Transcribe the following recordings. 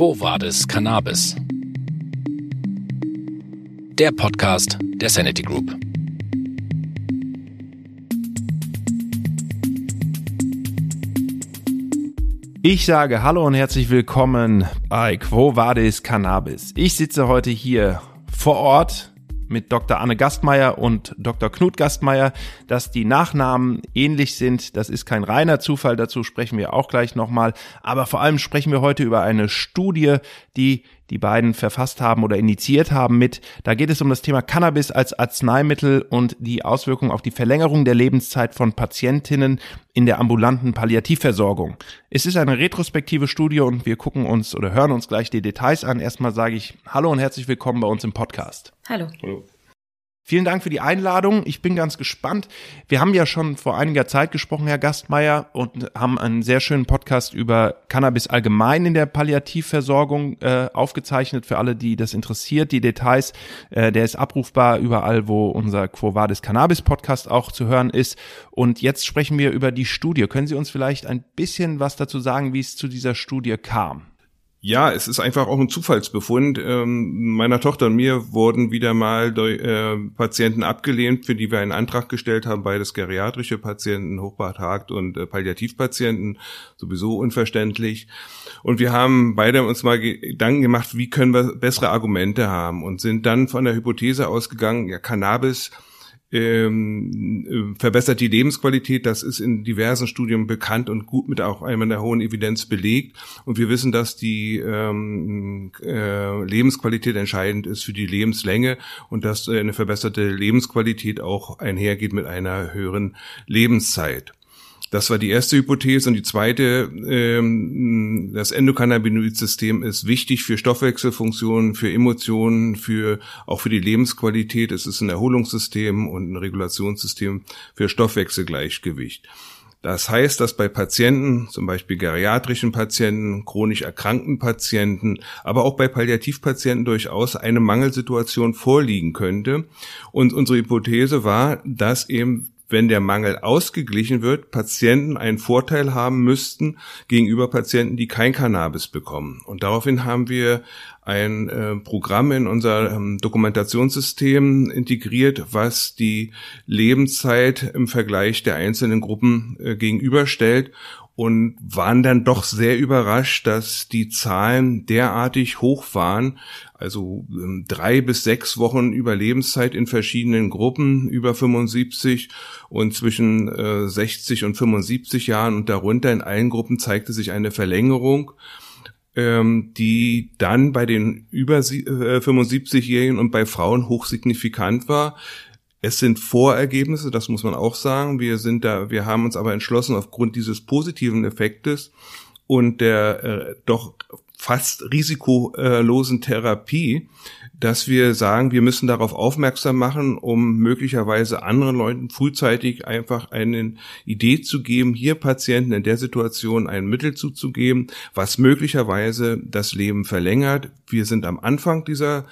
Quo Vadis Cannabis? Der Podcast der Sanity Group. Ich sage Hallo und herzlich willkommen bei Quo Vadis Cannabis. Ich sitze heute hier vor Ort mit Dr. Anne Gastmeier und Dr. Knut Gastmeier, dass die Nachnamen ähnlich sind. Das ist kein reiner Zufall, dazu sprechen wir auch gleich nochmal. Aber vor allem sprechen wir heute über eine Studie, die die beiden verfasst haben oder initiiert haben mit. Da geht es um das Thema Cannabis als Arzneimittel und die Auswirkungen auf die Verlängerung der Lebenszeit von Patientinnen in der ambulanten Palliativversorgung. Es ist eine retrospektive Studie und wir gucken uns oder hören uns gleich die Details an. Erstmal sage ich Hallo und herzlich willkommen bei uns im Podcast. Hallo. Hallo. Vielen Dank für die Einladung. Ich bin ganz gespannt. Wir haben ja schon vor einiger Zeit gesprochen, Herr Gastmeier, und haben einen sehr schönen Podcast über Cannabis allgemein in der Palliativversorgung äh, aufgezeichnet. Für alle, die das interessiert, die Details, äh, der ist abrufbar überall, wo unser Quo Vadis Cannabis Podcast auch zu hören ist. Und jetzt sprechen wir über die Studie. Können Sie uns vielleicht ein bisschen was dazu sagen, wie es zu dieser Studie kam? Ja, es ist einfach auch ein Zufallsbefund. Ähm, meiner Tochter und mir wurden wieder mal äh, Patienten abgelehnt, für die wir einen Antrag gestellt haben, beides geriatrische Patienten, Hochbadhakt und äh, Palliativpatienten, sowieso unverständlich. Und wir haben beide uns mal Gedanken gemacht, wie können wir bessere Argumente haben und sind dann von der Hypothese ausgegangen, ja, Cannabis ähm, verbessert die Lebensqualität. Das ist in diversen Studien bekannt und gut mit auch einer hohen Evidenz belegt. Und wir wissen, dass die ähm, äh, Lebensqualität entscheidend ist für die Lebenslänge und dass eine verbesserte Lebensqualität auch einhergeht mit einer höheren Lebenszeit. Das war die erste Hypothese. Und die zweite, ähm, das Endokannabinoid-System ist wichtig für Stoffwechselfunktionen, für Emotionen, für, auch für die Lebensqualität. Es ist ein Erholungssystem und ein Regulationssystem für Stoffwechselgleichgewicht. Das heißt, dass bei Patienten, zum Beispiel geriatrischen Patienten, chronisch erkrankten Patienten, aber auch bei Palliativpatienten durchaus eine Mangelsituation vorliegen könnte. Und unsere Hypothese war, dass eben wenn der Mangel ausgeglichen wird, Patienten einen Vorteil haben müssten gegenüber Patienten, die kein Cannabis bekommen. Und daraufhin haben wir ein äh, Programm in unser ähm, Dokumentationssystem integriert, was die Lebenszeit im Vergleich der einzelnen Gruppen äh, gegenüberstellt und waren dann doch sehr überrascht, dass die Zahlen derartig hoch waren. Also ähm, drei bis sechs Wochen Überlebenszeit in verschiedenen Gruppen über 75 und zwischen äh, 60 und 75 Jahren und darunter in allen Gruppen zeigte sich eine Verlängerung ähm, die dann bei den über äh, 75-Jährigen und bei Frauen hochsignifikant war. Es sind Vorergebnisse, das muss man auch sagen. Wir sind da, wir haben uns aber entschlossen, aufgrund dieses positiven Effektes und der äh, doch fast risikolosen Therapie, dass wir sagen, wir müssen darauf aufmerksam machen, um möglicherweise anderen Leuten frühzeitig einfach eine Idee zu geben, hier Patienten in der Situation ein Mittel zuzugeben, was möglicherweise das Leben verlängert. Wir sind am Anfang dieser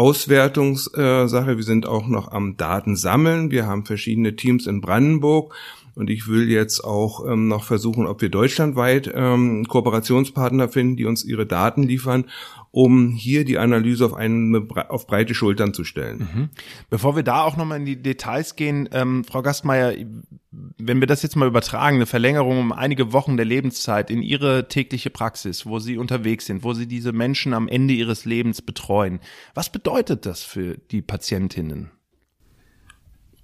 Auswertungssache. Wir sind auch noch am Datensammeln. Wir haben verschiedene Teams in Brandenburg. Und ich will jetzt auch ähm, noch versuchen, ob wir deutschlandweit ähm, Kooperationspartner finden, die uns ihre Daten liefern, um hier die Analyse auf, eine, auf breite Schultern zu stellen. Mhm. Bevor wir da auch nochmal in die Details gehen, ähm, Frau Gastmeier, wenn wir das jetzt mal übertragen, eine Verlängerung um einige Wochen der Lebenszeit in Ihre tägliche Praxis, wo Sie unterwegs sind, wo Sie diese Menschen am Ende ihres Lebens betreuen, was bedeutet das für die Patientinnen?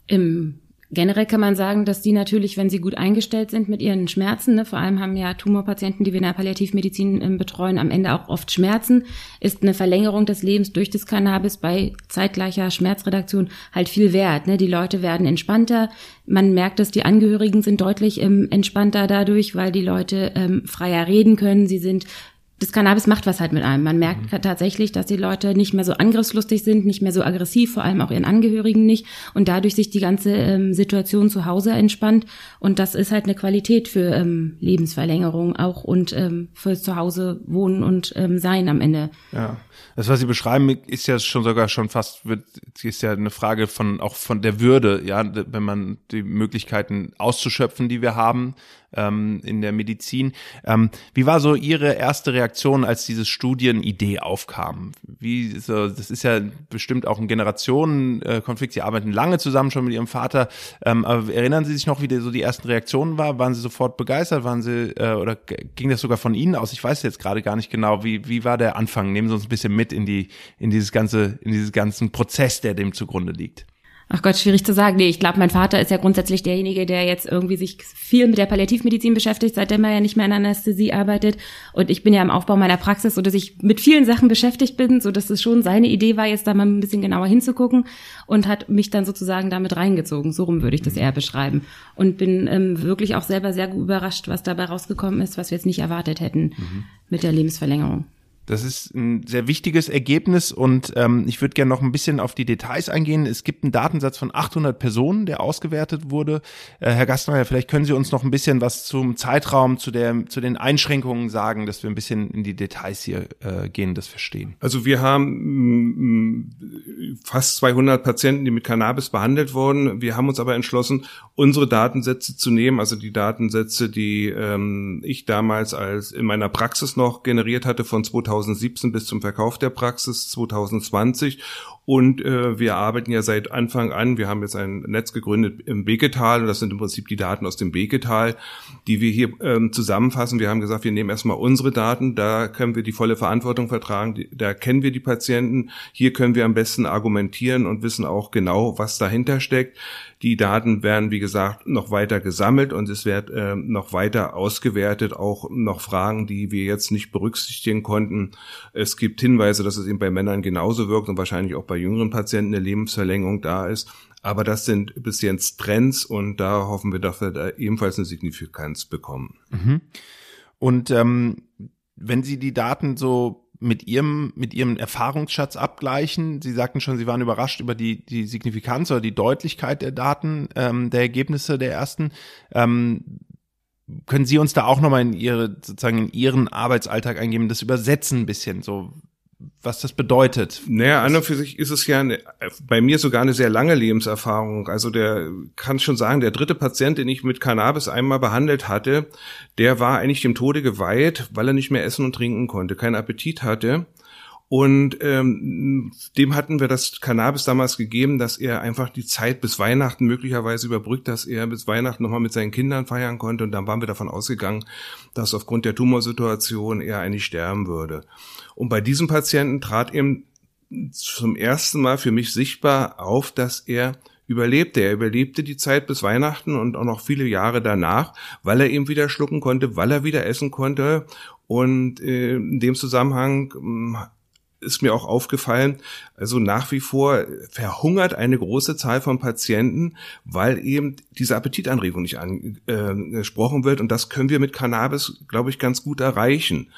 Im Generell kann man sagen, dass die natürlich, wenn sie gut eingestellt sind mit ihren Schmerzen, ne, vor allem haben ja Tumorpatienten, die wir in der Palliativmedizin äh, betreuen, am Ende auch oft Schmerzen, ist eine Verlängerung des Lebens durch das Cannabis bei zeitgleicher Schmerzredaktion halt viel wert. Ne? Die Leute werden entspannter, man merkt, dass die Angehörigen sind deutlich ähm, entspannter dadurch, weil die Leute ähm, freier reden können, sie sind das Cannabis macht was halt mit einem. Man merkt mhm. tatsächlich, dass die Leute nicht mehr so angriffslustig sind, nicht mehr so aggressiv, vor allem auch ihren Angehörigen nicht und dadurch sich die ganze ähm, Situation zu Hause entspannt und das ist halt eine Qualität für ähm, Lebensverlängerung auch und ähm, für zu Hause wohnen und ähm, sein am Ende. Ja, das was Sie beschreiben ist ja schon sogar schon fast wird ist ja eine Frage von auch von der Würde, ja, wenn man die Möglichkeiten auszuschöpfen, die wir haben, ähm, in der Medizin. Ähm, wie war so Ihre erste Reaktion, als diese Studienidee aufkam? Wie so, das ist ja bestimmt auch ein Generationenkonflikt. Sie arbeiten lange zusammen schon mit Ihrem Vater. Ähm, aber erinnern Sie sich noch, wie so die ersten Reaktionen war? Waren Sie sofort begeistert? Waren Sie äh, oder ging das sogar von Ihnen aus? Ich weiß jetzt gerade gar nicht genau. Wie wie war der Anfang? Nehmen Sie uns ein bisschen mit in die in dieses ganze in dieses ganzen Prozess, der dem zugrunde liegt. Ach Gott, schwierig zu sagen. Nee, ich glaube, mein Vater ist ja grundsätzlich derjenige, der jetzt irgendwie sich viel mit der Palliativmedizin beschäftigt, seitdem er ja nicht mehr in Anästhesie arbeitet. Und ich bin ja im Aufbau meiner Praxis, so dass ich mit vielen Sachen beschäftigt bin, so dass es schon seine Idee war, jetzt da mal ein bisschen genauer hinzugucken und hat mich dann sozusagen damit reingezogen. So rum würde ich das eher beschreiben. Und bin ähm, wirklich auch selber sehr überrascht, was dabei rausgekommen ist, was wir jetzt nicht erwartet hätten mhm. mit der Lebensverlängerung. Das ist ein sehr wichtiges Ergebnis und ähm, ich würde gerne noch ein bisschen auf die Details eingehen. Es gibt einen Datensatz von 800 Personen, der ausgewertet wurde. Äh, Herr Gastmeier, vielleicht können Sie uns noch ein bisschen was zum Zeitraum, zu, der, zu den Einschränkungen sagen, dass wir ein bisschen in die Details hier äh, gehen, das verstehen. Also wir haben mm, fast 200 Patienten, die mit Cannabis behandelt wurden. Wir haben uns aber entschlossen, unsere Datensätze zu nehmen, also die Datensätze, die ähm, ich damals als in meiner Praxis noch generiert hatte von 2000 2017 bis zum Verkauf der Praxis 2020 und äh, wir arbeiten ja seit Anfang an, wir haben jetzt ein Netz gegründet im Beketal und das sind im Prinzip die Daten aus dem Beketal, die wir hier ähm, zusammenfassen. Wir haben gesagt, wir nehmen erstmal unsere Daten, da können wir die volle Verantwortung vertragen, da kennen wir die Patienten, hier können wir am besten argumentieren und wissen auch genau, was dahinter steckt. Die Daten werden, wie gesagt, noch weiter gesammelt und es wird äh, noch weiter ausgewertet, auch noch Fragen, die wir jetzt nicht berücksichtigen konnten. Es gibt Hinweise, dass es eben bei Männern genauso wirkt und wahrscheinlich auch bei bei jüngeren Patienten eine Lebensverlängerung da ist. Aber das sind bis jetzt Trends und da hoffen wir, dass wir da ebenfalls eine Signifikanz bekommen. Mhm. Und ähm, wenn Sie die Daten so mit ihrem mit ihrem Erfahrungsschatz abgleichen. Sie sagten schon, Sie waren überrascht über die die Signifikanz oder die Deutlichkeit der Daten ähm, der Ergebnisse der ersten. Ähm, können Sie uns da auch nochmal in Ihre sozusagen in Ihren Arbeitsalltag eingeben, das übersetzen ein bisschen so was das bedeutet. Naja, an und für sich ist es ja eine, bei mir sogar eine sehr lange Lebenserfahrung. Also der kann schon sagen, der dritte Patient, den ich mit Cannabis einmal behandelt hatte, der war eigentlich dem Tode geweiht, weil er nicht mehr essen und trinken konnte, keinen Appetit hatte. Und ähm, dem hatten wir das Cannabis damals gegeben, dass er einfach die Zeit bis Weihnachten möglicherweise überbrückt, dass er bis Weihnachten nochmal mit seinen Kindern feiern konnte. Und dann waren wir davon ausgegangen, dass aufgrund der Tumorsituation er eigentlich sterben würde. Und bei diesem Patienten trat eben zum ersten Mal für mich sichtbar auf, dass er überlebte. Er überlebte die Zeit bis Weihnachten und auch noch viele Jahre danach, weil er eben wieder schlucken konnte, weil er wieder essen konnte. Und äh, in dem Zusammenhang hm, ist mir auch aufgefallen, also nach wie vor verhungert eine große Zahl von Patienten, weil eben diese Appetitanregung nicht angesprochen wird. Und das können wir mit Cannabis, glaube ich, ganz gut erreichen.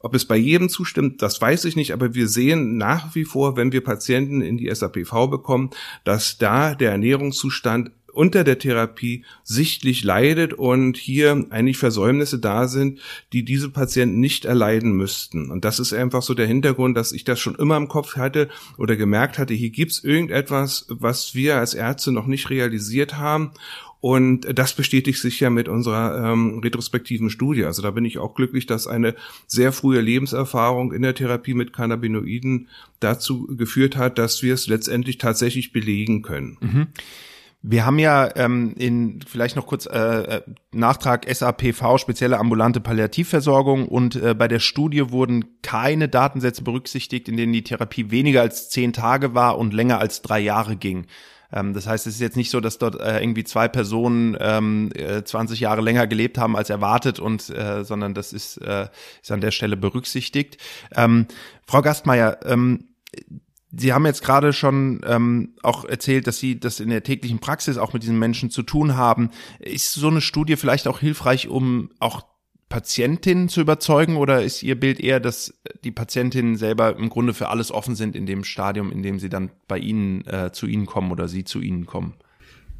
Ob es bei jedem zustimmt, das weiß ich nicht, aber wir sehen nach wie vor, wenn wir Patienten in die SAPV bekommen, dass da der Ernährungszustand unter der Therapie sichtlich leidet und hier eigentlich Versäumnisse da sind, die diese Patienten nicht erleiden müssten. Und das ist einfach so der Hintergrund, dass ich das schon immer im Kopf hatte oder gemerkt hatte, hier gibt's irgendetwas, was wir als Ärzte noch nicht realisiert haben. Und das bestätigt sich ja mit unserer ähm, retrospektiven Studie. Also da bin ich auch glücklich, dass eine sehr frühe Lebenserfahrung in der Therapie mit Cannabinoiden dazu geführt hat, dass wir es letztendlich tatsächlich belegen können. Mhm. Wir haben ja ähm, in vielleicht noch kurz äh, äh Nachtrag SAPV, spezielle ambulante Palliativversorgung und äh, bei der Studie wurden keine Datensätze berücksichtigt, in denen die Therapie weniger als zehn Tage war und länger als drei Jahre ging. Ähm, das heißt, es ist jetzt nicht so, dass dort äh, irgendwie zwei Personen ähm, äh, 20 Jahre länger gelebt haben als erwartet und äh, sondern das ist, äh, ist an der Stelle berücksichtigt. Ähm, Frau Gastmeier, ähm, Sie haben jetzt gerade schon ähm, auch erzählt, dass Sie das in der täglichen Praxis auch mit diesen Menschen zu tun haben. Ist so eine Studie vielleicht auch hilfreich, um auch Patientinnen zu überzeugen oder ist Ihr Bild eher, dass die Patientinnen selber im Grunde für alles offen sind in dem Stadium, in dem sie dann bei Ihnen äh, zu Ihnen kommen oder Sie zu Ihnen kommen?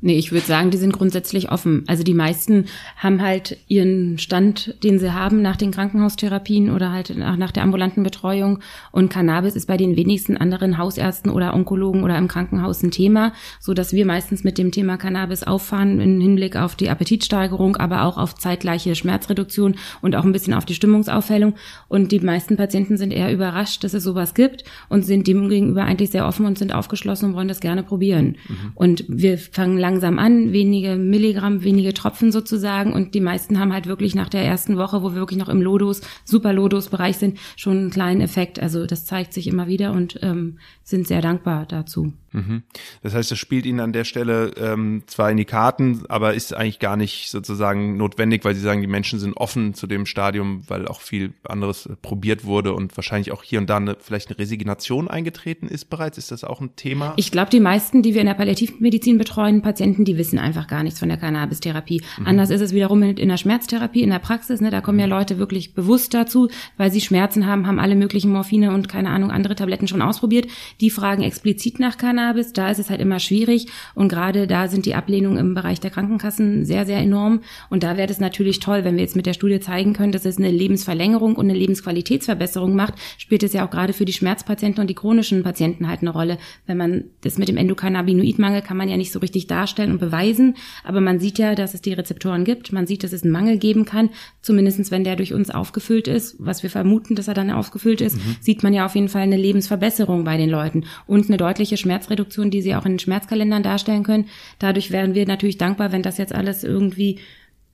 Nee, ich würde sagen, die sind grundsätzlich offen. Also die meisten haben halt ihren Stand, den sie haben nach den Krankenhaustherapien oder halt nach, nach der ambulanten Betreuung. Und Cannabis ist bei den wenigsten anderen Hausärzten oder Onkologen oder im Krankenhaus ein Thema, so dass wir meistens mit dem Thema Cannabis auffahren im Hinblick auf die Appetitsteigerung, aber auch auf zeitgleiche Schmerzreduktion und auch ein bisschen auf die Stimmungsaufhellung. Und die meisten Patienten sind eher überrascht, dass es sowas gibt und sind dem gegenüber eigentlich sehr offen und sind aufgeschlossen und wollen das gerne probieren. Mhm. Und wir fangen langsam an, wenige Milligramm, wenige Tropfen sozusagen. Und die meisten haben halt wirklich nach der ersten Woche, wo wir wirklich noch im Lodos, super Lodos-Bereich sind, schon einen kleinen Effekt. Also das zeigt sich immer wieder und ähm, sind sehr dankbar dazu. Mhm. Das heißt, das spielt Ihnen an der Stelle ähm, zwar in die Karten, aber ist eigentlich gar nicht sozusagen notwendig, weil Sie sagen, die Menschen sind offen zu dem Stadium, weil auch viel anderes probiert wurde und wahrscheinlich auch hier und da eine, vielleicht eine Resignation eingetreten ist bereits. Ist das auch ein Thema? Ich glaube, die meisten, die wir in der Palliativmedizin betreuen, Patienten, die wissen einfach gar nichts von der Cannabis-Therapie. Mhm. Anders ist es wiederum in, der Schmerztherapie, in der Praxis. Ne? Da kommen ja Leute wirklich bewusst dazu, weil sie Schmerzen haben, haben alle möglichen Morphine und keine Ahnung, andere Tabletten schon ausprobiert. Die fragen explizit nach Cannabis. Da ist es halt immer schwierig. Und gerade da sind die Ablehnungen im Bereich der Krankenkassen sehr, sehr enorm. Und da wäre es natürlich toll, wenn wir jetzt mit der Studie zeigen können, dass es eine Lebensverlängerung und eine Lebensqualitätsverbesserung macht, spielt es ja auch gerade für die Schmerzpatienten und die chronischen Patienten halt eine Rolle. Wenn man das mit dem Endokannabinoidmangel kann man ja nicht so richtig darstellen und beweisen, aber man sieht ja, dass es die Rezeptoren gibt. Man sieht, dass es einen Mangel geben kann, zumindestens wenn der durch uns aufgefüllt ist, was wir vermuten, dass er dann aufgefüllt ist, mhm. sieht man ja auf jeden Fall eine Lebensverbesserung bei den Leuten und eine deutliche Schmerzreduktion, die sie auch in den Schmerzkalendern darstellen können. Dadurch wären wir natürlich dankbar, wenn das jetzt alles irgendwie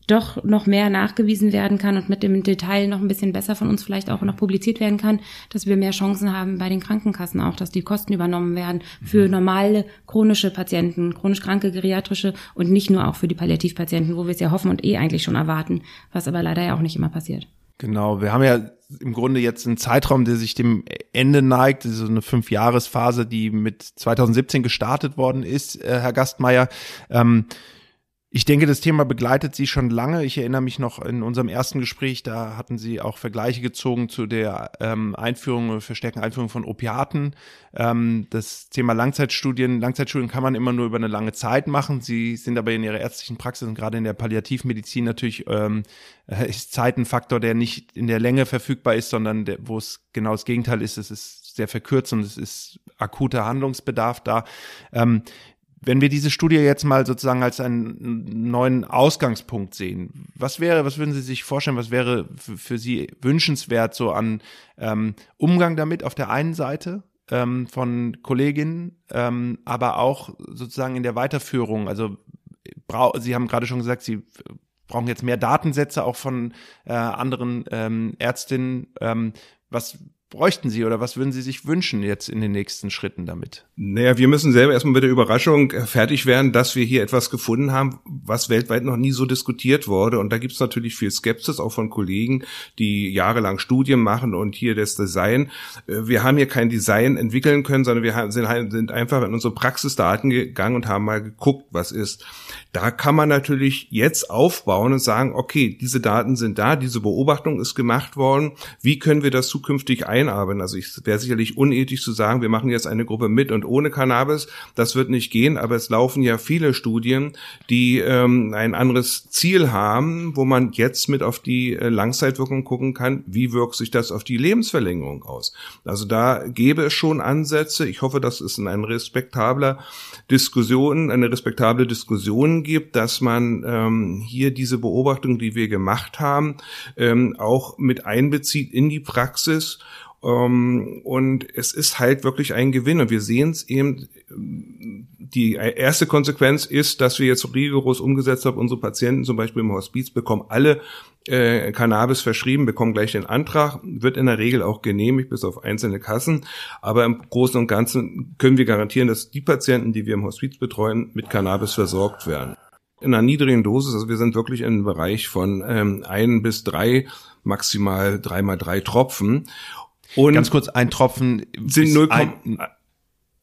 doch noch mehr nachgewiesen werden kann und mit dem Detail noch ein bisschen besser von uns vielleicht auch noch publiziert werden kann, dass wir mehr Chancen haben bei den Krankenkassen auch, dass die Kosten übernommen werden für mhm. normale chronische Patienten, chronisch kranke geriatrische und nicht nur auch für die Palliativpatienten, wo wir es ja hoffen und eh eigentlich schon erwarten, was aber leider ja auch nicht immer passiert. Genau, wir haben ja im Grunde jetzt einen Zeitraum, der sich dem Ende neigt, so eine Fünfjahresphase, die mit 2017 gestartet worden ist, äh, Herr Gastmeier. Ähm, ich denke, das Thema begleitet Sie schon lange. Ich erinnere mich noch in unserem ersten Gespräch, da hatten Sie auch Vergleiche gezogen zu der ähm, Einführung, verstärkten Einführung von Opiaten. Ähm, das Thema Langzeitstudien, Langzeitstudien kann man immer nur über eine lange Zeit machen. Sie sind aber in Ihrer ärztlichen Praxis und gerade in der Palliativmedizin natürlich ähm, ist Zeit ein Faktor, der nicht in der Länge verfügbar ist, sondern der, wo es genau das Gegenteil ist. Es ist sehr verkürzt und es ist akuter Handlungsbedarf da. Ähm, wenn wir diese Studie jetzt mal sozusagen als einen neuen Ausgangspunkt sehen, was wäre, was würden Sie sich vorstellen, was wäre für, Sie wünschenswert so an ähm, Umgang damit auf der einen Seite ähm, von Kolleginnen, ähm, aber auch sozusagen in der Weiterführung, also Sie haben gerade schon gesagt, Sie brauchen jetzt mehr Datensätze auch von äh, anderen ähm, Ärztinnen. Ähm, was bräuchten Sie oder was würden Sie sich wünschen jetzt in den nächsten Schritten damit? Naja, wir müssen selber erstmal mit der Überraschung äh, fertig werden, dass wir hier etwas gefunden haben, was weltweit noch nie so diskutiert wurde. Und da gibt es natürlich viel Skepsis, auch von Kollegen, die jahrelang Studien machen und hier das Design. Äh, wir haben hier kein Design entwickeln können, sondern wir sind einfach in unsere Praxisdaten gegangen und haben mal geguckt, was ist. Da kann man natürlich jetzt aufbauen und sagen, okay, diese Daten sind da, diese Beobachtung ist gemacht worden. Wie können wir das zukünftig ein einarbeiten. Also ich wäre sicherlich unethisch zu sagen, wir machen jetzt eine Gruppe mit und ohne Cannabis. Das wird nicht gehen, aber es laufen ja viele Studien, die ähm, ein anderes Ziel haben, wo man jetzt mit auf die äh, Langzeitwirkung gucken kann, wie wirkt sich das auf die Lebensverlängerung aus. Also da gäbe es schon Ansätze. Ich hoffe, dass es in einer respektabler Diskussion, eine respektable Diskussion gibt, dass man ähm, hier diese Beobachtung, die wir gemacht haben, ähm, auch mit einbezieht in die Praxis und es ist halt wirklich ein Gewinn. Und wir sehen es eben, die erste Konsequenz ist, dass wir jetzt rigoros umgesetzt haben, unsere Patienten zum Beispiel im Hospiz bekommen alle äh, Cannabis verschrieben, bekommen gleich den Antrag, wird in der Regel auch genehmigt, bis auf einzelne Kassen. Aber im Großen und Ganzen können wir garantieren, dass die Patienten, die wir im Hospiz betreuen, mit Cannabis versorgt werden. In einer niedrigen Dosis, also wir sind wirklich im Bereich von ähm, ein bis drei, maximal drei mal drei Tropfen. Und Ganz kurz, ein Tropfen sind 0, ein,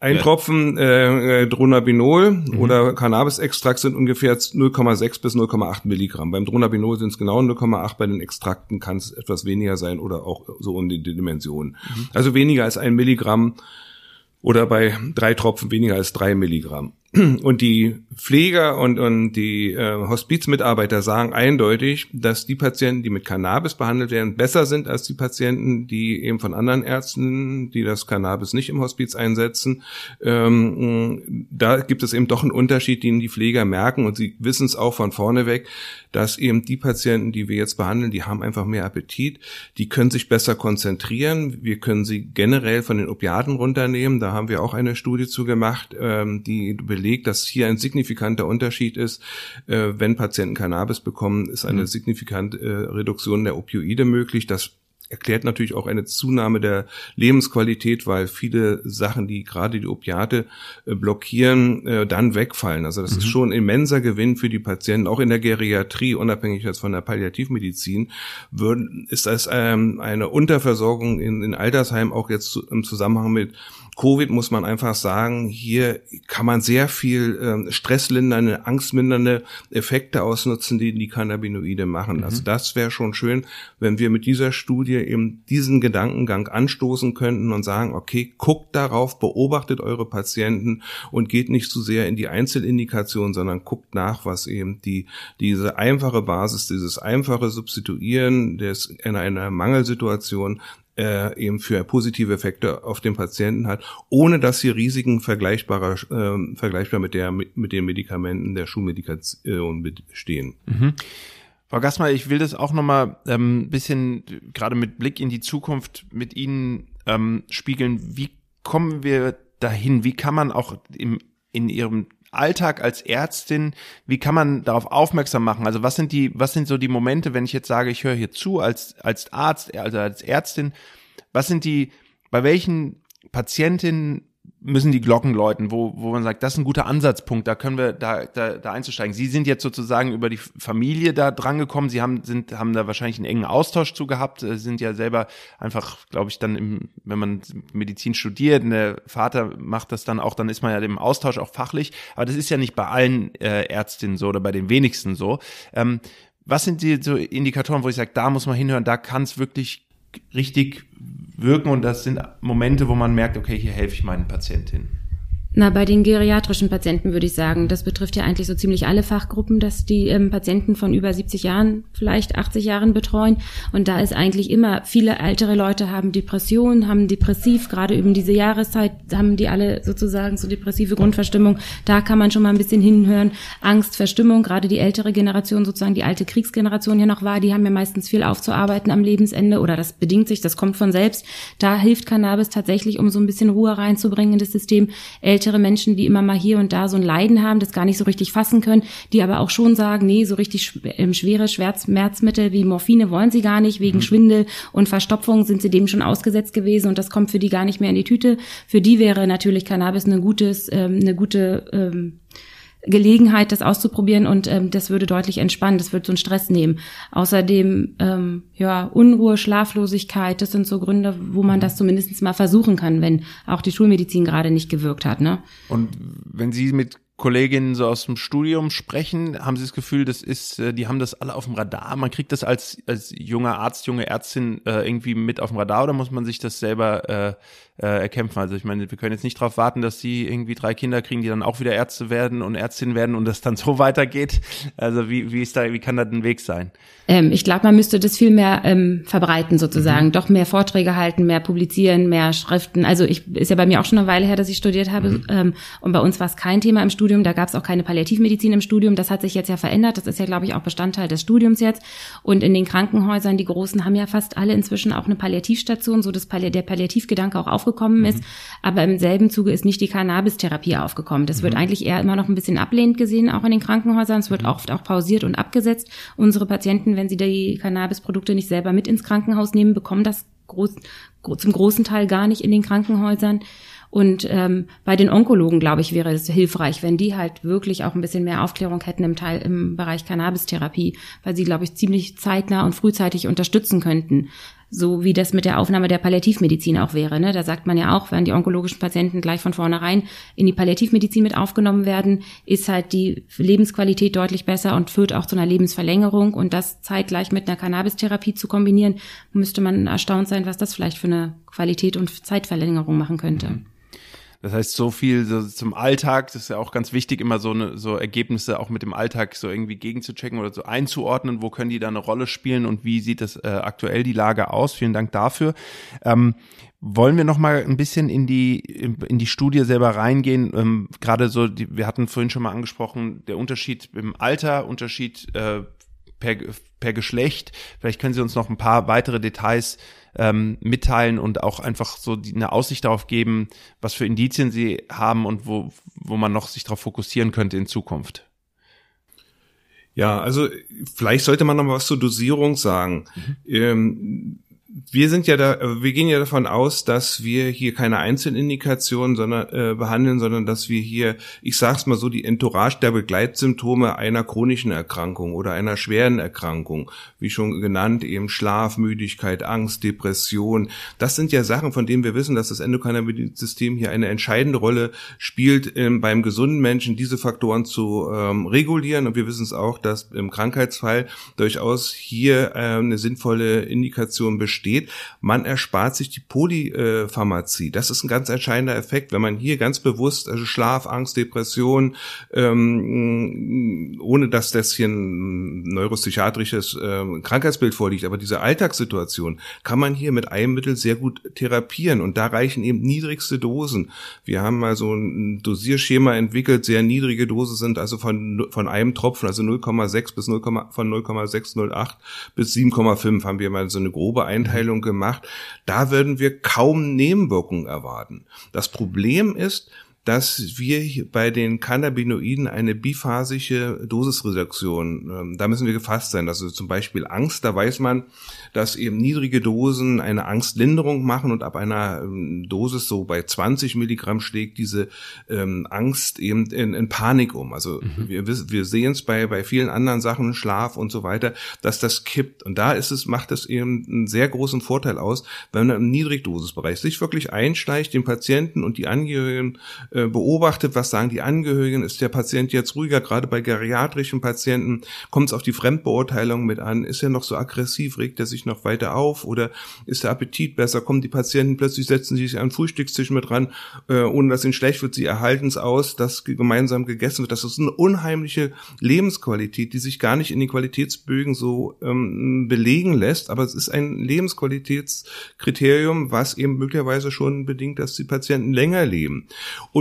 ein ja. Tropfen äh, Dronabinol mhm. oder Cannabis-Extrakt sind ungefähr 0,6 bis 0,8 Milligramm. Beim Dronabinol sind es genau 0,8, bei den Extrakten kann es etwas weniger sein oder auch so um die Dimensionen. Mhm. Also weniger als ein Milligramm oder bei drei Tropfen weniger als drei Milligramm. und die Pfleger und, und die äh, Hospizmitarbeiter sagen eindeutig, dass die Patienten, die mit Cannabis behandelt werden, besser sind als die Patienten, die eben von anderen Ärzten, die das Cannabis nicht im Hospiz einsetzen. Ähm, da gibt es eben doch einen Unterschied, den die Pfleger merken. Und sie wissen es auch von vorne weg, dass eben die Patienten, die wir jetzt behandeln, die haben einfach mehr Appetit, die können sich besser konzentrieren, wir können sie generell von den Opiaten runternehmen, da haben wir auch eine Studie zu gemacht, ähm, die belegt, dass hier ein signifikanter Unterschied ist, äh, wenn Patienten Cannabis bekommen, ist eine mhm. signifikante äh, Reduktion der Opioide möglich, das erklärt natürlich auch eine Zunahme der Lebensqualität, weil viele Sachen, die gerade die Opiate äh, blockieren, äh, dann wegfallen. Also das mhm. ist schon ein immenser Gewinn für die Patienten, auch in der Geriatrie, unabhängig jetzt von der Palliativmedizin, ist das ähm, eine Unterversorgung in, in Altersheimen auch jetzt im Zusammenhang mit Covid muss man einfach sagen, hier kann man sehr viel ähm, stresslindernde, angstmindernde Effekte ausnutzen, die die Cannabinoide machen. Mhm. Also das wäre schon schön, wenn wir mit dieser Studie eben diesen Gedankengang anstoßen könnten und sagen, okay, guckt darauf, beobachtet eure Patienten und geht nicht zu sehr in die Einzelindikation, sondern guckt nach, was eben die, diese einfache Basis, dieses einfache Substituieren des, in einer Mangelsituation äh, eben für positive Effekte auf den Patienten hat, ohne dass sie Risiken vergleichbarer, äh, vergleichbar mit der mit den Medikamenten der Schulmedikation bestehen. Mhm. Frau Gassmer, ich will das auch nochmal ähm, ein bisschen, gerade mit Blick in die Zukunft, mit Ihnen ähm, spiegeln. Wie kommen wir dahin? Wie kann man auch im, in Ihrem Alltag als Ärztin, wie kann man darauf aufmerksam machen? Also was sind die, was sind so die Momente, wenn ich jetzt sage, ich höre hier zu als, als Arzt, also als Ärztin, was sind die, bei welchen Patientinnen müssen die Glocken läuten, wo, wo man sagt, das ist ein guter Ansatzpunkt, da können wir da, da, da einzusteigen. Sie sind jetzt sozusagen über die Familie da drangekommen, Sie haben, sind, haben da wahrscheinlich einen engen Austausch zu gehabt, äh, sind ja selber einfach, glaube ich, dann im, wenn man Medizin studiert, der Vater macht das dann auch, dann ist man ja im Austausch auch fachlich, aber das ist ja nicht bei allen äh, Ärztinnen so oder bei den wenigsten so. Ähm, was sind die so Indikatoren, wo ich sage, da muss man hinhören, da kann es wirklich richtig wirken und das sind Momente, wo man merkt, okay, hier helfe ich meinen Patientinnen. Na, bei den geriatrischen Patienten würde ich sagen, das betrifft ja eigentlich so ziemlich alle Fachgruppen, dass die ähm, Patienten von über 70 Jahren, vielleicht 80 Jahren betreuen. Und da ist eigentlich immer, viele ältere Leute haben Depressionen, haben depressiv, gerade eben diese Jahreszeit haben die alle sozusagen so depressive Grundverstimmung. Da kann man schon mal ein bisschen hinhören. Angst, Verstimmung, gerade die ältere Generation, sozusagen die alte Kriegsgeneration ja noch war, die haben ja meistens viel aufzuarbeiten am Lebensende oder das bedingt sich, das kommt von selbst. Da hilft Cannabis tatsächlich, um so ein bisschen Ruhe reinzubringen in das System ältere Menschen, die immer mal hier und da so ein Leiden haben, das gar nicht so richtig fassen können, die aber auch schon sagen, nee, so richtig ähm, schwere Schmerzmittel wie Morphine wollen sie gar nicht, wegen mhm. Schwindel und Verstopfung sind sie dem schon ausgesetzt gewesen und das kommt für die gar nicht mehr in die Tüte. Für die wäre natürlich Cannabis eine gutes, ähm, eine gute ähm, Gelegenheit, das auszuprobieren und ähm, das würde deutlich entspannen, das würde so einen Stress nehmen. Außerdem, ähm, ja, Unruhe, Schlaflosigkeit, das sind so Gründe, wo man das zumindest mal versuchen kann, wenn auch die Schulmedizin gerade nicht gewirkt hat. Ne? Und wenn Sie mit Kolleginnen so aus dem Studium sprechen, haben Sie das Gefühl, das ist, äh, die haben das alle auf dem Radar? Man kriegt das als, als junger Arzt, junge Ärztin äh, irgendwie mit auf dem Radar oder muss man sich das selber äh, äh, erkämpfen. Also ich meine, wir können jetzt nicht darauf warten, dass sie irgendwie drei Kinder kriegen, die dann auch wieder Ärzte werden und Ärztinnen werden und das dann so weitergeht. Also wie, wie ist da, wie kann da ein Weg sein? Ähm, ich glaube, man müsste das viel mehr ähm, verbreiten sozusagen, mhm. doch mehr Vorträge halten, mehr publizieren, mehr Schriften. Also ich ist ja bei mir auch schon eine Weile her, dass ich studiert habe mhm. ähm, und bei uns war es kein Thema im Studium. Da gab es auch keine Palliativmedizin im Studium. Das hat sich jetzt ja verändert. Das ist ja, glaube ich, auch Bestandteil des Studiums jetzt. Und in den Krankenhäusern, die großen, haben ja fast alle inzwischen auch eine Palliativstation, so dass Palli der Palliativgedanke auch aufgekommen mhm. ist. Aber im selben Zuge ist nicht die Cannabis-Therapie aufgekommen. Das wird mhm. eigentlich eher immer noch ein bisschen ablehnend gesehen, auch in den Krankenhäusern. Es wird mhm. oft auch pausiert und abgesetzt. Unsere Patienten, wenn sie die Cannabis-Produkte nicht selber mit ins Krankenhaus nehmen, bekommen das groß, zum großen Teil gar nicht in den Krankenhäusern. Und ähm, bei den Onkologen, glaube ich, wäre es hilfreich, wenn die halt wirklich auch ein bisschen mehr Aufklärung hätten im Teil im Bereich Cannabis-Therapie, weil sie, glaube ich, ziemlich zeitnah und frühzeitig unterstützen könnten so wie das mit der Aufnahme der Palliativmedizin auch wäre. Ne? Da sagt man ja auch, wenn die onkologischen Patienten gleich von vornherein in die Palliativmedizin mit aufgenommen werden, ist halt die Lebensqualität deutlich besser und führt auch zu einer Lebensverlängerung. Und das zeitgleich mit einer Cannabistherapie zu kombinieren, müsste man erstaunt sein, was das vielleicht für eine Qualität und Zeitverlängerung machen könnte. Mhm. Das heißt, so viel so zum Alltag, das ist ja auch ganz wichtig, immer so eine, so Ergebnisse auch mit dem Alltag so irgendwie gegenzuchecken oder so einzuordnen, wo können die da eine Rolle spielen und wie sieht es äh, aktuell die Lage aus. Vielen Dank dafür. Ähm, wollen wir noch mal ein bisschen in die in die Studie selber reingehen? Ähm, Gerade so, die, wir hatten vorhin schon mal angesprochen, der Unterschied im Alter, Unterschied äh, per, per Geschlecht. Vielleicht können Sie uns noch ein paar weitere Details ähm, mitteilen und auch einfach so die, eine Aussicht darauf geben, was für Indizien Sie haben und wo, wo man noch sich darauf fokussieren könnte in Zukunft. Ja, also vielleicht sollte man noch mal was zur Dosierung sagen. Mhm. Ähm, wir sind ja da, wir gehen ja davon aus, dass wir hier keine Einzelindikationen sondern, äh, behandeln, sondern dass wir hier, ich sag's mal so, die Entourage der Begleitsymptome einer chronischen Erkrankung oder einer schweren Erkrankung, wie schon genannt, eben Schlaf, Müdigkeit, Angst, Depression. Das sind ja Sachen, von denen wir wissen, dass das Endokannabinoid-System hier eine entscheidende Rolle spielt, ähm, beim gesunden Menschen diese Faktoren zu ähm, regulieren. Und wir wissen es auch, dass im Krankheitsfall durchaus hier äh, eine sinnvolle Indikation besteht besteht. Man erspart sich die Polypharmazie. Das ist ein ganz entscheidender Effekt, wenn man hier ganz bewusst, also Schlaf, Angst, Depression, ähm, ohne dass das hier ein neuropsychiatrisches äh, Krankheitsbild vorliegt, aber diese Alltagssituation kann man hier mit einem Mittel sehr gut therapieren und da reichen eben niedrigste Dosen. Wir haben mal so ein Dosierschema entwickelt, sehr niedrige Dosen sind also von, von einem Tropfen, also 0,6 bis 0, von 0,608 bis 7,5 haben wir mal so eine grobe Einteilung Einteilung gemacht. Da würden wir kaum Nebenwirkungen erwarten. Das Problem ist, dass wir bei den Cannabinoiden eine biphasische Dosisreduktion, ähm, da müssen wir gefasst sein. Also zum Beispiel Angst, da weiß man, dass eben niedrige Dosen eine Angstlinderung machen und ab einer ähm, Dosis so bei 20 Milligramm schlägt diese ähm, Angst eben in, in Panik um. Also mhm. wir, wir sehen es bei, bei vielen anderen Sachen, Schlaf und so weiter, dass das kippt. Und da ist es, macht es eben einen sehr großen Vorteil aus, wenn man im Niedrigdosisbereich sich wirklich einschleicht, den Patienten und die Angehörigen äh, beobachtet, was sagen die Angehörigen, ist der Patient jetzt ruhiger, gerade bei geriatrischen Patienten, kommt es auf die Fremdbeurteilung mit an, ist er noch so aggressiv, regt er sich noch weiter auf? Oder ist der Appetit besser? Kommen die Patienten plötzlich, setzen sie sich an den Frühstückstisch mit ran, äh, ohne dass ihnen schlecht wird, sie erhalten es aus, dass gemeinsam gegessen wird. Das ist eine unheimliche Lebensqualität, die sich gar nicht in den Qualitätsbögen so ähm, belegen lässt, aber es ist ein Lebensqualitätskriterium, was eben möglicherweise schon bedingt, dass die Patienten länger leben.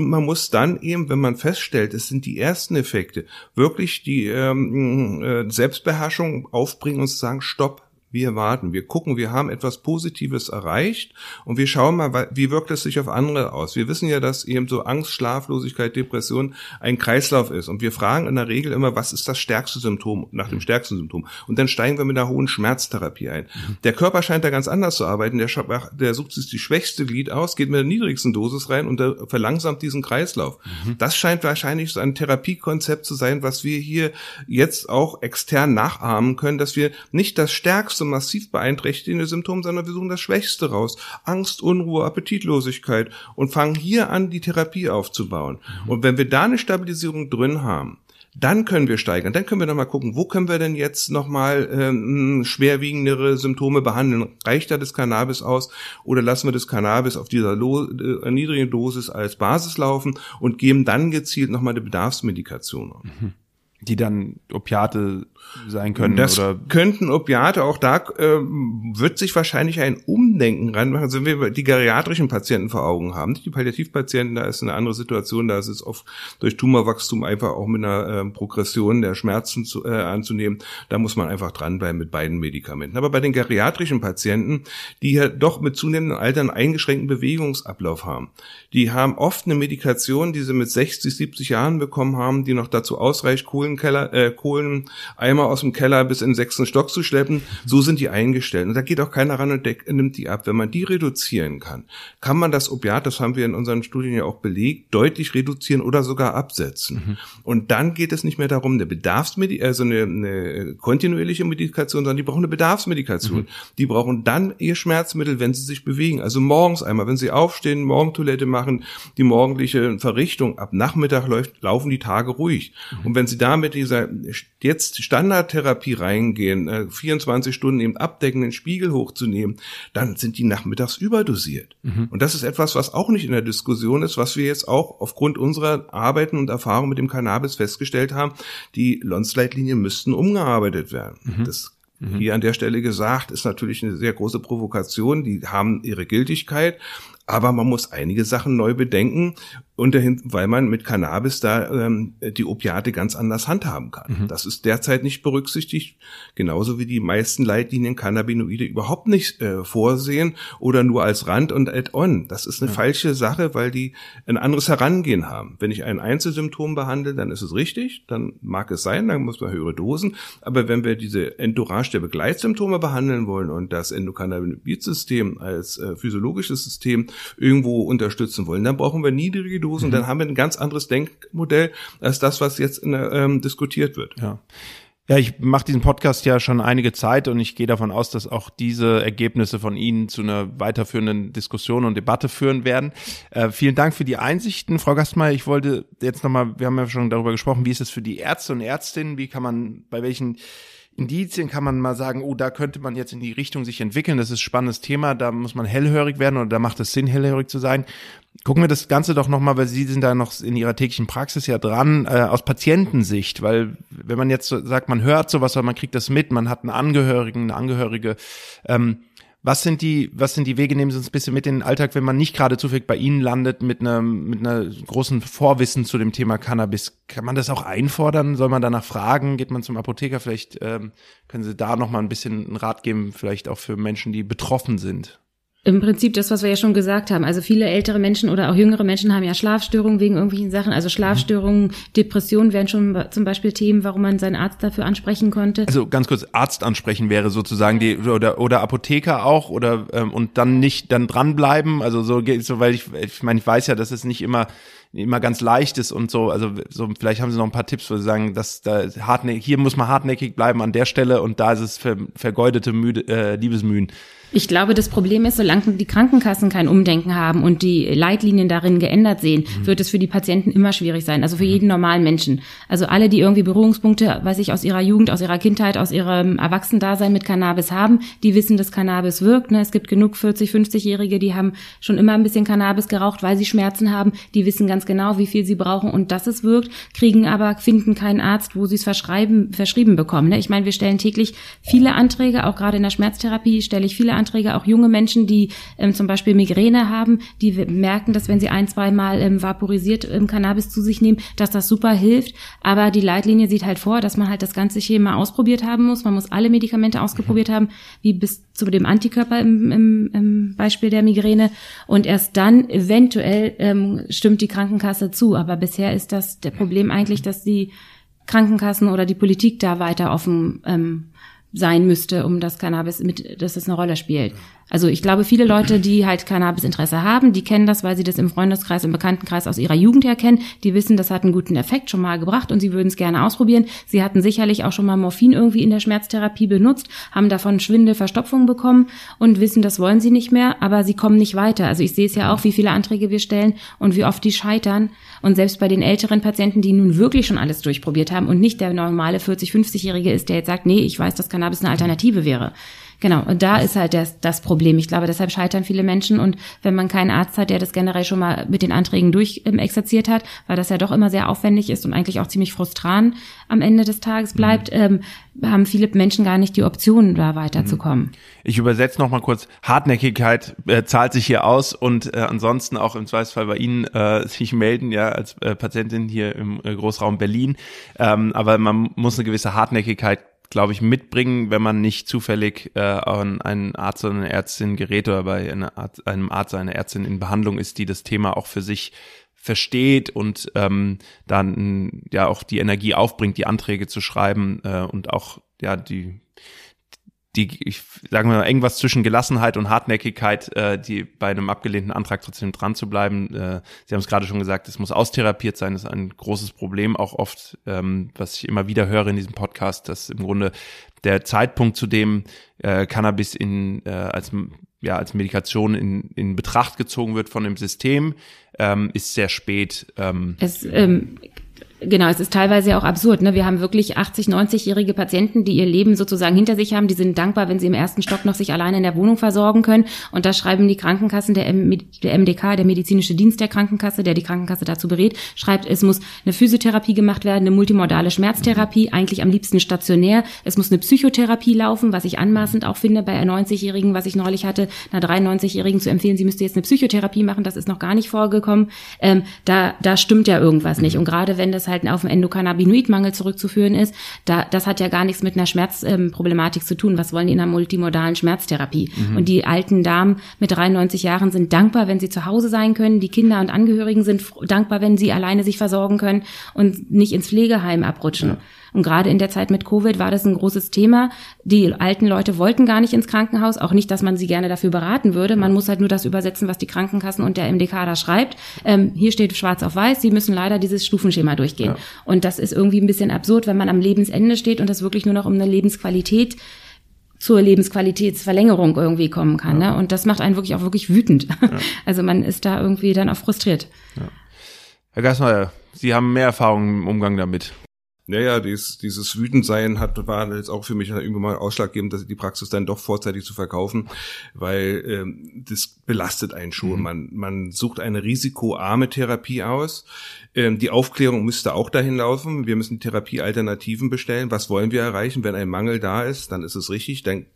Man muss dann eben, wenn man feststellt, es sind die ersten Effekte, wirklich die ähm, äh, Selbstbeherrschung aufbringen und sagen, stopp, wir warten, wir gucken, wir haben etwas Positives erreicht und wir schauen mal, wie wirkt es sich auf andere aus. Wir wissen ja, dass eben so Angst, Schlaflosigkeit, Depression ein Kreislauf ist und wir fragen in der Regel immer, was ist das stärkste Symptom, nach dem stärksten Symptom und dann steigen wir mit einer hohen Schmerztherapie ein. Der Körper scheint da ganz anders zu arbeiten, der, der sucht sich die schwächste Glied aus, geht mit der niedrigsten Dosis rein und verlangsamt diesen Kreislauf. Mhm. Das scheint wahrscheinlich so ein Therapiekonzept zu sein, was wir hier jetzt auch extern nachahmen können, dass wir nicht das stärkste so massiv beeinträchtigende Symptom, sondern wir suchen das Schwächste raus. Angst, Unruhe, Appetitlosigkeit und fangen hier an, die Therapie aufzubauen. Mhm. Und wenn wir da eine Stabilisierung drin haben, dann können wir steigern. Dann können wir nochmal gucken, wo können wir denn jetzt nochmal ähm, schwerwiegendere Symptome behandeln? Reicht da das Cannabis aus oder lassen wir das Cannabis auf dieser Lo äh, niedrigen Dosis als Basis laufen und geben dann gezielt nochmal eine Bedarfsmedikation? Mhm. Die dann Opiate sein können. Das oder könnten Opiate, auch da äh, wird sich wahrscheinlich ein Umdenken reinmachen. Also wenn wir die geriatrischen Patienten vor Augen haben, die Palliativpatienten, da ist eine andere Situation, da ist es oft durch Tumorwachstum einfach auch mit einer äh, Progression der Schmerzen zu, äh, anzunehmen. Da muss man einfach dranbleiben mit beiden Medikamenten. Aber bei den geriatrischen Patienten, die ja doch mit zunehmendem Alter einen eingeschränkten Bewegungsablauf haben, die haben oft eine Medikation, die sie mit 60, 70 Jahren bekommen haben, die noch dazu ausreicht, Kohlenkeller, äh, Kohleneimer Eimer aus dem Keller bis in den sechsten Stock zu schleppen. So sind die eingestellt. Und da geht auch keiner ran und nimmt die ab. Wenn man die reduzieren kann, kann man das Opiat, das haben wir in unseren Studien ja auch belegt, deutlich reduzieren oder sogar absetzen. Mhm. Und dann geht es nicht mehr darum, eine Bedarfsmedikation, also eine, eine kontinuierliche Medikation, sondern die brauchen eine Bedarfsmedikation. Mhm. Die brauchen dann ihr Schmerzmittel, wenn sie sich bewegen. Also morgens einmal, wenn sie aufstehen, Morgentoilette machen, die morgendliche Verrichtung ab Nachmittag läuft, laufen die Tage ruhig. Mhm. Und wenn sie da mit dieser jetzt Standardtherapie reingehen, äh, 24 Stunden eben abdecken, den Spiegel hochzunehmen, dann sind die nachmittags überdosiert. Mhm. Und das ist etwas, was auch nicht in der Diskussion ist, was wir jetzt auch aufgrund unserer Arbeiten und Erfahrungen mit dem Cannabis festgestellt haben. Die Lonsleitlinien müssten umgearbeitet werden. Mhm. Das Mhm. Hier an der Stelle gesagt, ist natürlich eine sehr große Provokation. Die haben ihre Gültigkeit, aber man muss einige Sachen neu bedenken, unterhin, weil man mit Cannabis da ähm, die Opiate ganz anders handhaben kann. Mhm. Das ist derzeit nicht berücksichtigt, genauso wie die meisten Leitlinien Cannabinoide überhaupt nicht äh, vorsehen oder nur als Rand und Add-on. Das ist eine ja. falsche Sache, weil die ein anderes Herangehen haben. Wenn ich ein Einzelsymptom behandle, dann ist es richtig, dann mag es sein, dann muss man höhere Dosen. Aber wenn wir diese Entourage der Begleitsymptome behandeln wollen und das Endokannabinoid-System als äh, physiologisches System irgendwo unterstützen wollen, dann brauchen wir niedrige Dosen, mhm. dann haben wir ein ganz anderes Denkmodell als das, was jetzt in, ähm, diskutiert wird. Ja. Ja, ich mache diesen Podcast ja schon einige Zeit und ich gehe davon aus, dass auch diese Ergebnisse von Ihnen zu einer weiterführenden Diskussion und Debatte führen werden. Äh, vielen Dank für die Einsichten, Frau Gastmeier. Ich wollte jetzt nochmal, wir haben ja schon darüber gesprochen, wie ist es für die Ärzte und Ärztinnen, wie kann man, bei welchen Indizien kann man mal sagen, oh, da könnte man jetzt in die Richtung sich entwickeln. Das ist spannendes Thema, da muss man hellhörig werden oder da macht es Sinn, hellhörig zu sein. Gucken wir das Ganze doch nochmal, weil Sie sind da noch in Ihrer täglichen Praxis ja dran, äh, aus Patientensicht, weil wenn man jetzt sagt, man hört sowas, aber man kriegt das mit, man hat einen Angehörigen, eine Angehörige, ähm, was sind die, was sind die Wege? Nehmen Sie uns ein bisschen mit in den Alltag, wenn man nicht gerade zufällig bei Ihnen landet mit einer, mit einer großen Vorwissen zu dem Thema Cannabis. Kann man das auch einfordern? Soll man danach fragen? Geht man zum Apotheker? Vielleicht ähm, können Sie da noch mal ein bisschen einen Rat geben, vielleicht auch für Menschen, die betroffen sind. Im Prinzip das, was wir ja schon gesagt haben. Also viele ältere Menschen oder auch jüngere Menschen haben ja Schlafstörungen wegen irgendwelchen Sachen. Also Schlafstörungen, Depressionen wären schon zum Beispiel Themen, warum man seinen Arzt dafür ansprechen konnte. Also ganz kurz, Arzt ansprechen wäre sozusagen die oder oder Apotheker auch oder ähm, und dann nicht dann dranbleiben. Also so, so weil ich ich meine ich weiß ja, dass es nicht immer immer ganz leicht ist und so. Also so vielleicht haben Sie noch ein paar Tipps, wo Sie sagen, dass da hartnäckig, hier muss man hartnäckig bleiben an der Stelle und da ist es ver, vergeudete Müde, äh, Liebesmühen. Ich glaube, das Problem ist, solange die Krankenkassen kein Umdenken haben und die Leitlinien darin geändert sehen, mhm. wird es für die Patienten immer schwierig sein. Also für mhm. jeden normalen Menschen. Also alle, die irgendwie Berührungspunkte, weiß ich, aus ihrer Jugend, aus ihrer Kindheit, aus ihrem Erwachsenendasein mit Cannabis haben, die wissen, dass Cannabis wirkt. Ne? Es gibt genug 40, 50-Jährige, die haben schon immer ein bisschen Cannabis geraucht, weil sie Schmerzen haben. Die wissen ganz genau, wie viel sie brauchen und dass es wirkt, kriegen aber, finden keinen Arzt, wo sie es verschreiben, verschrieben bekommen. Ne? Ich meine, wir stellen täglich viele Anträge, auch gerade in der Schmerztherapie stelle ich viele Anträge, auch junge Menschen, die ähm, zum Beispiel Migräne haben, die merken, dass wenn sie ein, zwei Mal ähm, vaporisiert ähm, Cannabis zu sich nehmen, dass das super hilft. Aber die Leitlinie sieht halt vor, dass man halt das ganze Schema ausprobiert haben muss. Man muss alle Medikamente ausgeprobiert haben, wie bis zu dem Antikörper im, im, im Beispiel der Migräne. Und erst dann eventuell ähm, stimmt die Krankenkasse zu. Aber bisher ist das der Problem eigentlich, dass die Krankenkassen oder die Politik da weiter offen ähm, sein müsste, um das Cannabis mit, dass es eine Rolle spielt. Also ich glaube, viele Leute, die halt Cannabis-Interesse haben, die kennen das, weil sie das im Freundeskreis, im Bekanntenkreis aus ihrer Jugend her kennen. Die wissen, das hat einen guten Effekt schon mal gebracht und sie würden es gerne ausprobieren. Sie hatten sicherlich auch schon mal Morphin irgendwie in der Schmerztherapie benutzt, haben davon Schwindel, Verstopfung bekommen und wissen, das wollen sie nicht mehr, aber sie kommen nicht weiter. Also ich sehe es ja auch, wie viele Anträge wir stellen und wie oft die scheitern. Und selbst bei den älteren Patienten, die nun wirklich schon alles durchprobiert haben und nicht der normale 40-, 50-Jährige ist, der jetzt sagt, nee, ich weiß, dass Cannabis eine Alternative wäre. Genau, und da ist halt das, das Problem. Ich glaube, deshalb scheitern viele Menschen. Und wenn man keinen Arzt hat, der das generell schon mal mit den Anträgen durchexerziert ähm, hat, weil das ja doch immer sehr aufwendig ist und eigentlich auch ziemlich frustrant am Ende des Tages bleibt, mhm. ähm, haben viele Menschen gar nicht die Option, da weiterzukommen. Mhm. Ich übersetze noch mal kurz. Hartnäckigkeit äh, zahlt sich hier aus und äh, ansonsten auch im Zweifelsfall bei Ihnen äh, sich melden, ja, als äh, Patientin hier im äh, Großraum Berlin. Ähm, aber man muss eine gewisse Hartnäckigkeit glaube ich, mitbringen, wenn man nicht zufällig äh, an einen Arzt oder eine Ärztin gerät oder bei Arzt, einem Arzt oder einer Ärztin in Behandlung ist, die das Thema auch für sich versteht und ähm, dann ja auch die Energie aufbringt, die Anträge zu schreiben äh, und auch ja die die, ich sagen wir mal, irgendwas zwischen Gelassenheit und Hartnäckigkeit, äh, die bei einem abgelehnten Antrag trotzdem dran zu bleiben. Äh, Sie haben es gerade schon gesagt, es muss austherapiert sein, das ist ein großes Problem, auch oft, ähm, was ich immer wieder höre in diesem Podcast, dass im Grunde der Zeitpunkt, zu dem äh, Cannabis in äh, als ja als Medikation in, in Betracht gezogen wird von dem System, ähm, ist sehr spät. Ähm, es ähm, Genau, es ist teilweise ja auch absurd. Ne? Wir haben wirklich 80, 90-jährige Patienten, die ihr Leben sozusagen hinter sich haben. Die sind dankbar, wenn sie im ersten Stock noch sich alleine in der Wohnung versorgen können. Und da schreiben die Krankenkassen, der, M der MDK, der medizinische Dienst der Krankenkasse, der die Krankenkasse dazu berät, schreibt, es muss eine Physiotherapie gemacht werden, eine multimodale Schmerztherapie, eigentlich am liebsten stationär. Es muss eine Psychotherapie laufen, was ich anmaßend auch finde bei einer 90-Jährigen, was ich neulich hatte, einer 93-Jährigen zu empfehlen, sie müsste jetzt eine Psychotherapie machen. Das ist noch gar nicht vorgekommen. Ähm, da, da stimmt ja irgendwas nicht. Und gerade wenn das halt auf einen Endokannabinoidmangel zurückzuführen ist, da, das hat ja gar nichts mit einer Schmerzproblematik ähm, zu tun. Was wollen die in einer multimodalen Schmerztherapie? Mhm. Und die alten Damen mit 93 Jahren sind dankbar, wenn sie zu Hause sein können. Die Kinder und Angehörigen sind dankbar, wenn sie alleine sich versorgen können und nicht ins Pflegeheim abrutschen. Ja. Und gerade in der Zeit mit Covid war das ein großes Thema. Die alten Leute wollten gar nicht ins Krankenhaus, auch nicht, dass man sie gerne dafür beraten würde. Man muss halt nur das übersetzen, was die Krankenkassen und der MDK da schreibt. Ähm, hier steht schwarz auf weiß, sie müssen leider dieses Stufenschema durchgehen. Ja. Und das ist irgendwie ein bisschen absurd, wenn man am Lebensende steht und das wirklich nur noch um eine Lebensqualität zur Lebensqualitätsverlängerung irgendwie kommen kann. Ja. Ne? Und das macht einen wirklich auch wirklich wütend. Ja. Also man ist da irgendwie dann auch frustriert. Ja. Herr Gassmeier, Sie haben mehr Erfahrung im Umgang damit. Naja, dieses, dieses Wütendsein hat, war jetzt auch für mich irgendwann mal ausschlaggebend, dass die Praxis dann doch vorzeitig zu verkaufen, weil ähm, das belastet einen schon. Mhm. Man, man sucht eine risikoarme Therapie aus. Ähm, die Aufklärung müsste auch dahin laufen. Wir müssen Therapiealternativen bestellen. Was wollen wir erreichen? Wenn ein Mangel da ist, dann ist es richtig. Dann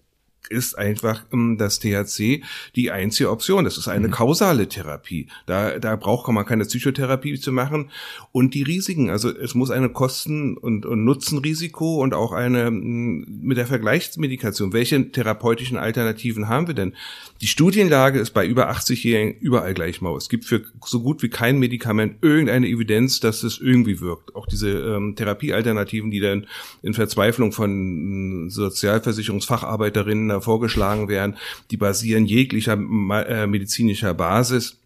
ist einfach ähm, das THC die einzige Option. Das ist eine mhm. kausale Therapie. Da, da braucht man keine Psychotherapie zu machen. Und die Risiken, also es muss eine Kosten- und, und Nutzenrisiko und auch eine mit der Vergleichsmedikation. Welche therapeutischen Alternativen haben wir denn? Die Studienlage ist bei über 80-Jährigen überall gleich mau. Es gibt für so gut wie kein Medikament irgendeine Evidenz, dass es irgendwie wirkt. Auch diese ähm, Therapiealternativen, die dann in Verzweiflung von Sozialversicherungsfacharbeiterinnen vorgeschlagen werden, die basieren jeglicher äh, medizinischer Basis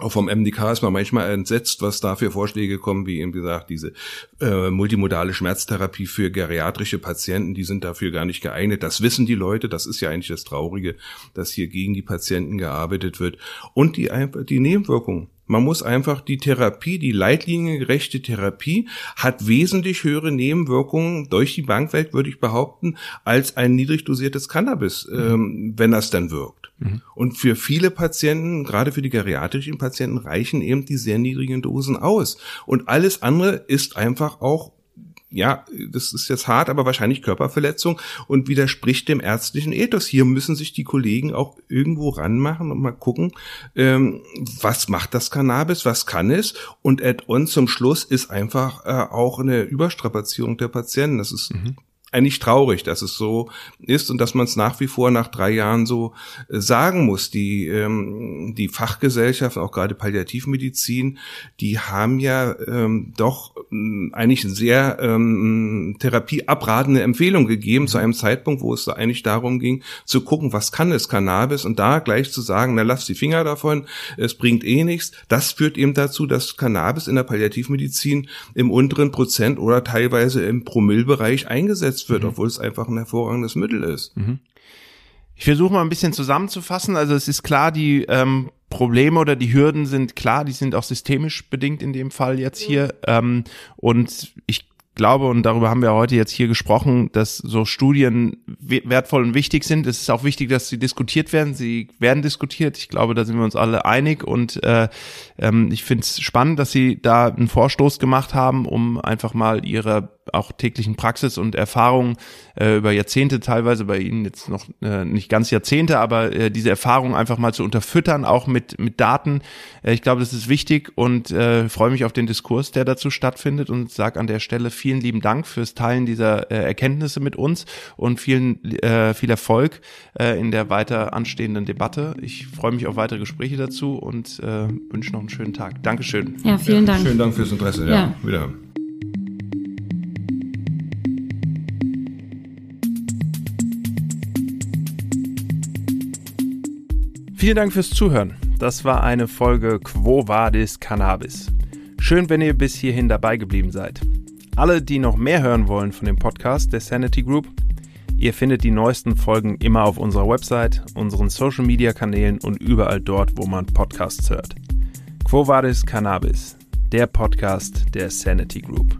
auch vom MDK ist man manchmal entsetzt, was da für Vorschläge kommen, wie eben gesagt, diese äh, multimodale Schmerztherapie für geriatrische Patienten, die sind dafür gar nicht geeignet. Das wissen die Leute, das ist ja eigentlich das Traurige, dass hier gegen die Patienten gearbeitet wird. Und die, die Nebenwirkungen. Man muss einfach die Therapie, die leitliniengerechte Therapie hat wesentlich höhere Nebenwirkungen durch die Bankwelt, würde ich behaupten, als ein niedrig dosiertes Cannabis, mhm. ähm, wenn das dann wirkt. Mhm. Und für viele Patienten, gerade für die geriatrischen Patienten, reichen eben die sehr niedrigen Dosen aus. Und alles andere ist einfach auch ja, das ist jetzt hart, aber wahrscheinlich Körperverletzung und widerspricht dem ärztlichen Ethos. Hier müssen sich die Kollegen auch irgendwo ranmachen und mal gucken, ähm, was macht das Cannabis, was kann es und add-on zum Schluss ist einfach äh, auch eine Überstrapazierung der Patienten. Das ist mhm eigentlich traurig, dass es so ist und dass man es nach wie vor nach drei Jahren so äh, sagen muss. Die, ähm, die Fachgesellschaften, auch gerade Palliativmedizin, die haben ja ähm, doch ähm, eigentlich sehr ähm, therapieabratende Empfehlung gegeben zu einem Zeitpunkt, wo es da eigentlich darum ging, zu gucken, was kann es Cannabis und da gleich zu sagen, na lass die Finger davon, es bringt eh nichts. Das führt eben dazu, dass Cannabis in der Palliativmedizin im unteren Prozent oder teilweise im Promillbereich eingesetzt eingesetzt wird, mhm. obwohl es einfach ein hervorragendes Mittel ist. Mhm. Ich versuche mal ein bisschen zusammenzufassen. Also es ist klar, die ähm, Probleme oder die Hürden sind klar, die sind auch systemisch bedingt in dem Fall jetzt hier. Ähm, und ich glaube, und darüber haben wir heute jetzt hier gesprochen, dass so Studien wertvoll und wichtig sind. Es ist auch wichtig, dass sie diskutiert werden. Sie werden diskutiert. Ich glaube, da sind wir uns alle einig. Und äh, ähm, ich finde es spannend, dass Sie da einen Vorstoß gemacht haben, um einfach mal Ihre auch täglichen Praxis und Erfahrungen äh, über Jahrzehnte teilweise, bei Ihnen jetzt noch äh, nicht ganz Jahrzehnte, aber äh, diese Erfahrungen einfach mal zu unterfüttern, auch mit, mit Daten. Äh, ich glaube, das ist wichtig und äh, freue mich auf den Diskurs, der dazu stattfindet und sage an der Stelle vielen lieben Dank fürs Teilen dieser äh, Erkenntnisse mit uns und vielen äh, viel Erfolg äh, in der weiter anstehenden Debatte. Ich freue mich auf weitere Gespräche dazu und äh, wünsche noch einen schönen Tag. Dankeschön. Ja, vielen Dank. Schönen Dank fürs Interesse. Ja, ja. wieder. Vielen Dank fürs Zuhören. Das war eine Folge Quo Vadis Cannabis. Schön, wenn ihr bis hierhin dabei geblieben seid. Alle, die noch mehr hören wollen von dem Podcast der Sanity Group, ihr findet die neuesten Folgen immer auf unserer Website, unseren Social Media Kanälen und überall dort, wo man Podcasts hört. Quo Vadis Cannabis, der Podcast der Sanity Group.